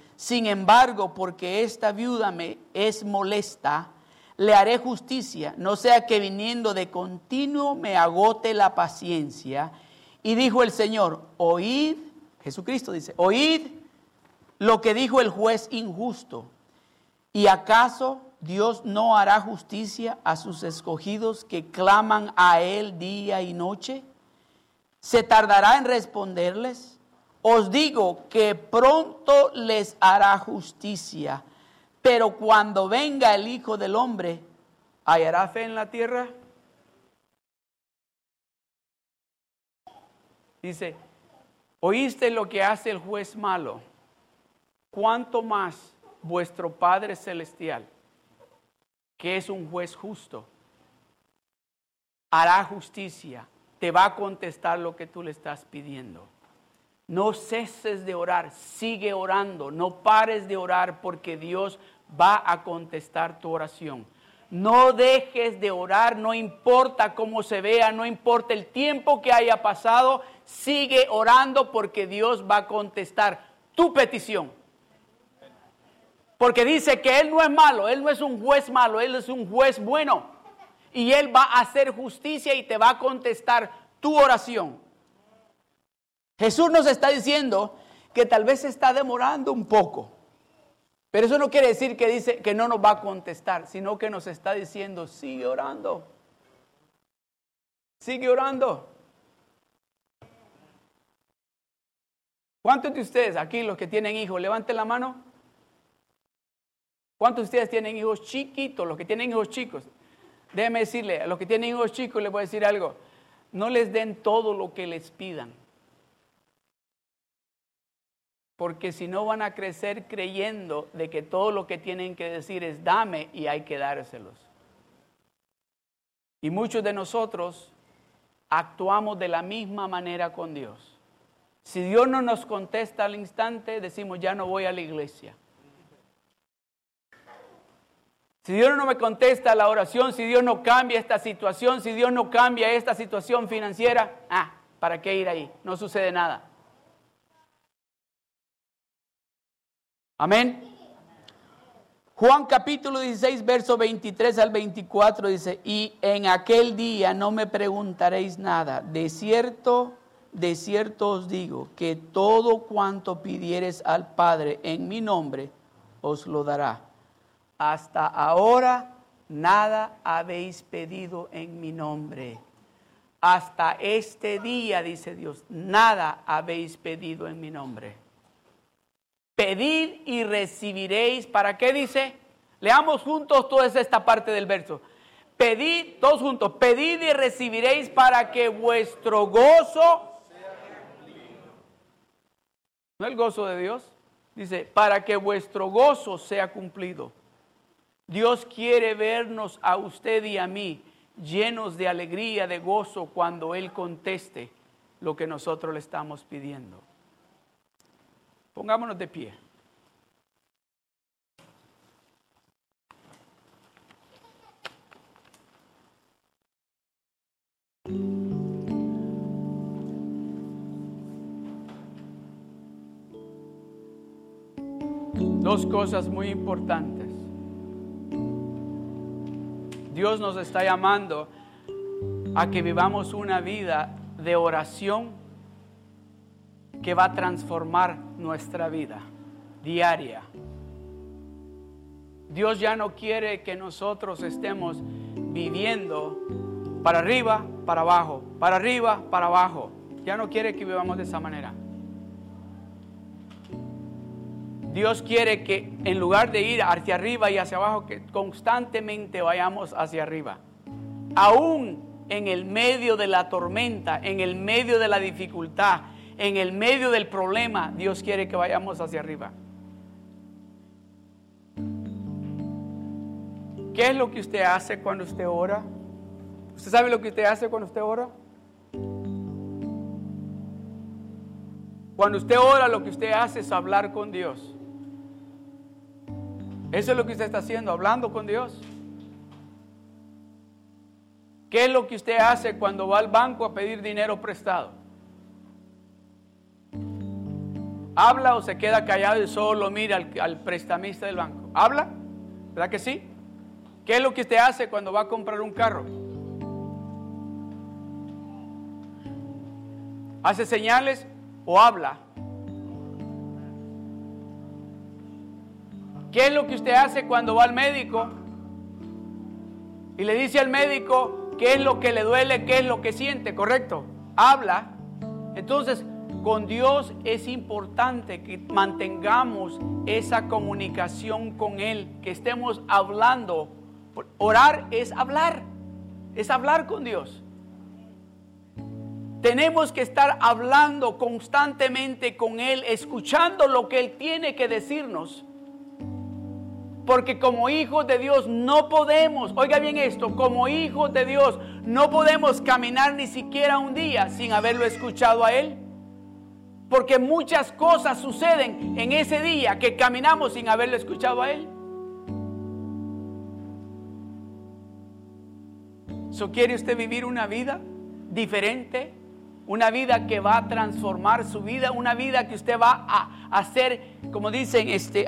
sin embargo, porque esta viuda me es molesta, le haré justicia, no sea que viniendo de continuo me agote la paciencia. Y dijo el Señor, oíd, Jesucristo dice, oíd lo que dijo el juez injusto. ¿Y acaso Dios no hará justicia a sus escogidos que claman a Él día y noche? ¿Se tardará en responderles? Os digo que pronto les hará justicia, pero cuando venga el Hijo del Hombre, ¿hallará fe en la tierra? Dice, oíste lo que hace el juez malo, ¿cuánto más vuestro Padre Celestial, que es un juez justo, hará justicia, te va a contestar lo que tú le estás pidiendo? No ceses de orar, sigue orando, no pares de orar porque Dios va a contestar tu oración. No dejes de orar, no importa cómo se vea, no importa el tiempo que haya pasado, sigue orando porque Dios va a contestar tu petición. Porque dice que Él no es malo, Él no es un juez malo, Él es un juez bueno. Y Él va a hacer justicia y te va a contestar tu oración. Jesús nos está diciendo que tal vez se está demorando un poco. Pero eso no quiere decir que dice que no nos va a contestar, sino que nos está diciendo, sigue orando. Sigue orando. ¿Cuántos de ustedes aquí, los que tienen hijos, levanten la mano? ¿Cuántos de ustedes tienen hijos chiquitos, los que tienen hijos chicos? Déjeme decirle, a los que tienen hijos chicos les voy a decir algo. No les den todo lo que les pidan porque si no van a crecer creyendo de que todo lo que tienen que decir es dame y hay que dárselos. Y muchos de nosotros actuamos de la misma manera con Dios. Si Dios no nos contesta al instante, decimos ya no voy a la iglesia. Si Dios no me contesta la oración, si Dios no cambia esta situación, si Dios no cambia esta situación financiera, ah, ¿para qué ir ahí? No sucede nada. Amén. Juan capítulo 16, verso 23 al 24 dice, y en aquel día no me preguntaréis nada. De cierto, de cierto os digo que todo cuanto pidieres al Padre en mi nombre, os lo dará. Hasta ahora nada habéis pedido en mi nombre. Hasta este día, dice Dios, nada habéis pedido en mi nombre. Pedid y recibiréis. ¿Para qué dice? Leamos juntos toda esta parte del verso. Pedid, todos juntos, pedid y recibiréis para que vuestro gozo... ¿No el gozo de Dios? Dice, para que vuestro gozo sea cumplido. Dios quiere vernos a usted y a mí llenos de alegría, de gozo, cuando Él conteste lo que nosotros le estamos pidiendo. Pongámonos de pie. Dos cosas muy importantes. Dios nos está llamando a que vivamos una vida de oración que va a transformar nuestra vida diaria. Dios ya no quiere que nosotros estemos viviendo para arriba, para abajo, para arriba, para abajo. Ya no quiere que vivamos de esa manera. Dios quiere que en lugar de ir hacia arriba y hacia abajo, que constantemente vayamos hacia arriba. Aún en el medio de la tormenta, en el medio de la dificultad, en el medio del problema, Dios quiere que vayamos hacia arriba. ¿Qué es lo que usted hace cuando usted ora? ¿Usted sabe lo que usted hace cuando usted ora? Cuando usted ora, lo que usted hace es hablar con Dios. Eso es lo que usted está haciendo, hablando con Dios. ¿Qué es lo que usted hace cuando va al banco a pedir dinero prestado? ¿Habla o se queda callado y solo mira al, prestamista del banco? ¿Habla? ¿Verdad que sí? ¿Qué es lo que usted hace cuando va a comprar un carro? ¿Hace señales o habla? ¿Qué es lo que usted hace cuando va al médico? Y le dice al médico qué es lo que le duele, qué es lo que siente, ¿correcto? Habla. Entonces, con Dios es importante que mantengamos esa comunicación con Él, que estemos hablando. Orar es hablar, es hablar con Dios. Tenemos que estar hablando constantemente con Él, escuchando lo que Él tiene que decirnos. Porque como hijos de Dios no podemos, oiga bien esto, como hijos de Dios no podemos caminar ni siquiera un día sin haberlo escuchado a Él. Porque muchas cosas suceden en ese día que caminamos sin haberlo escuchado a Él. ¿So quiere usted vivir una vida diferente? Una vida que va a transformar su vida, una vida que usted va a hacer, como dicen, este,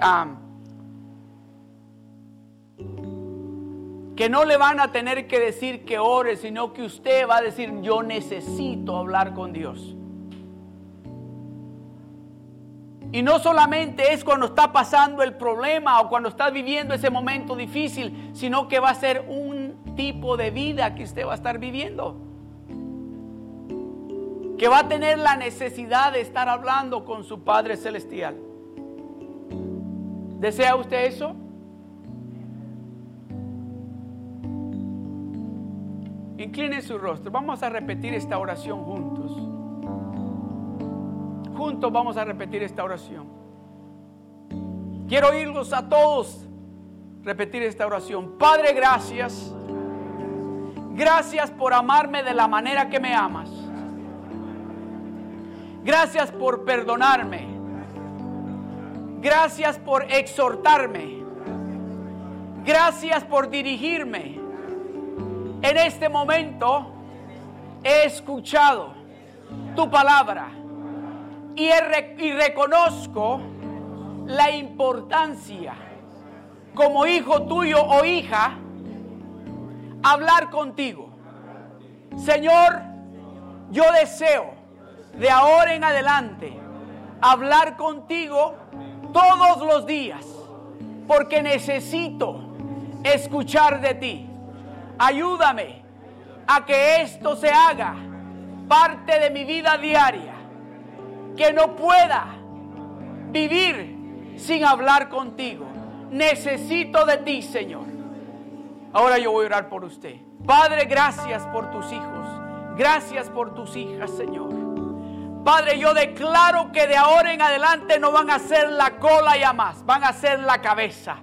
que no le van a tener que decir que ore, sino que usted va a decir, yo necesito hablar con Dios. Y no solamente es cuando está pasando el problema o cuando está viviendo ese momento difícil, sino que va a ser un tipo de vida que usted va a estar viviendo. Que va a tener la necesidad de estar hablando con su Padre Celestial. ¿Desea usted eso? Incline su rostro. Vamos a repetir esta oración juntos juntos vamos a repetir esta oración. Quiero oírlos a todos repetir esta oración. Padre, gracias. Gracias por amarme de la manera que me amas. Gracias por perdonarme. Gracias por exhortarme. Gracias por dirigirme. En este momento he escuchado tu palabra y, reconozco la importancia como hijo tuyo o hija hablar contigo. Señor, yo deseo de ahora en adelante hablar contigo todos los días porque necesito escuchar de ti. Ayúdame a que esto se haga parte de mi vida diaria, que no pueda vivir sin hablar contigo. Necesito de ti, Señor. Ahora yo voy a orar por usted. Padre, gracias por tus hijos. Gracias por tus hijas, Señor. Padre, yo declaro que de ahora en adelante no van a ser la cola ya más, van a ser la cabeza.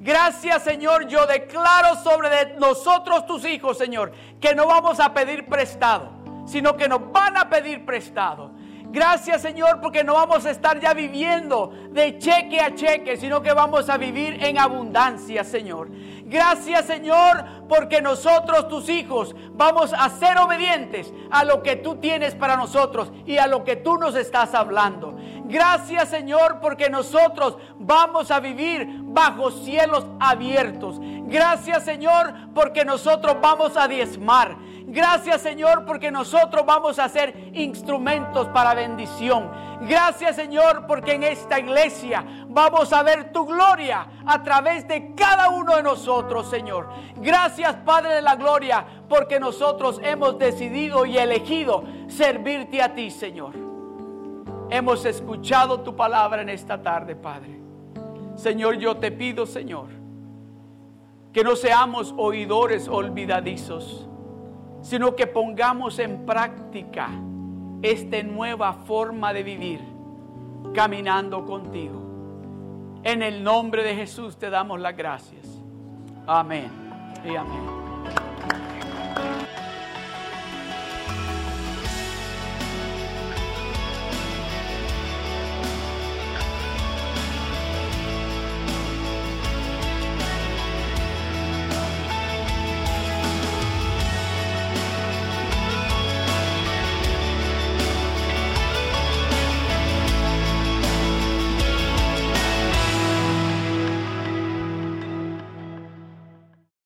Gracias Señor, yo declaro sobre nosotros tus hijos, Señor, que no vamos a pedir prestado, sino que nos van a pedir prestado. Gracias Señor porque no vamos a estar ya viviendo de cheque a cheque, sino que vamos a vivir en abundancia, Señor. Gracias Señor porque nosotros, tus hijos, vamos a ser obedientes a lo que tú tienes para nosotros y a lo que tú nos estás hablando. Gracias Señor porque nosotros vamos a vivir bajo cielos abiertos. Gracias Señor porque nosotros vamos a diezmar. Gracias Señor porque nosotros vamos a ser instrumentos para bendición. Gracias Señor porque en esta iglesia vamos a ver tu gloria a través de cada uno de nosotros Señor. Gracias Padre de la Gloria porque nosotros hemos decidido y elegido servirte a ti Señor. Hemos escuchado tu palabra en esta tarde Padre. Señor yo te pido Señor que no seamos oidores olvidadizos sino que pongamos en práctica esta nueva forma de vivir caminando contigo. En el nombre de Jesús te damos las gracias. Amén y amén.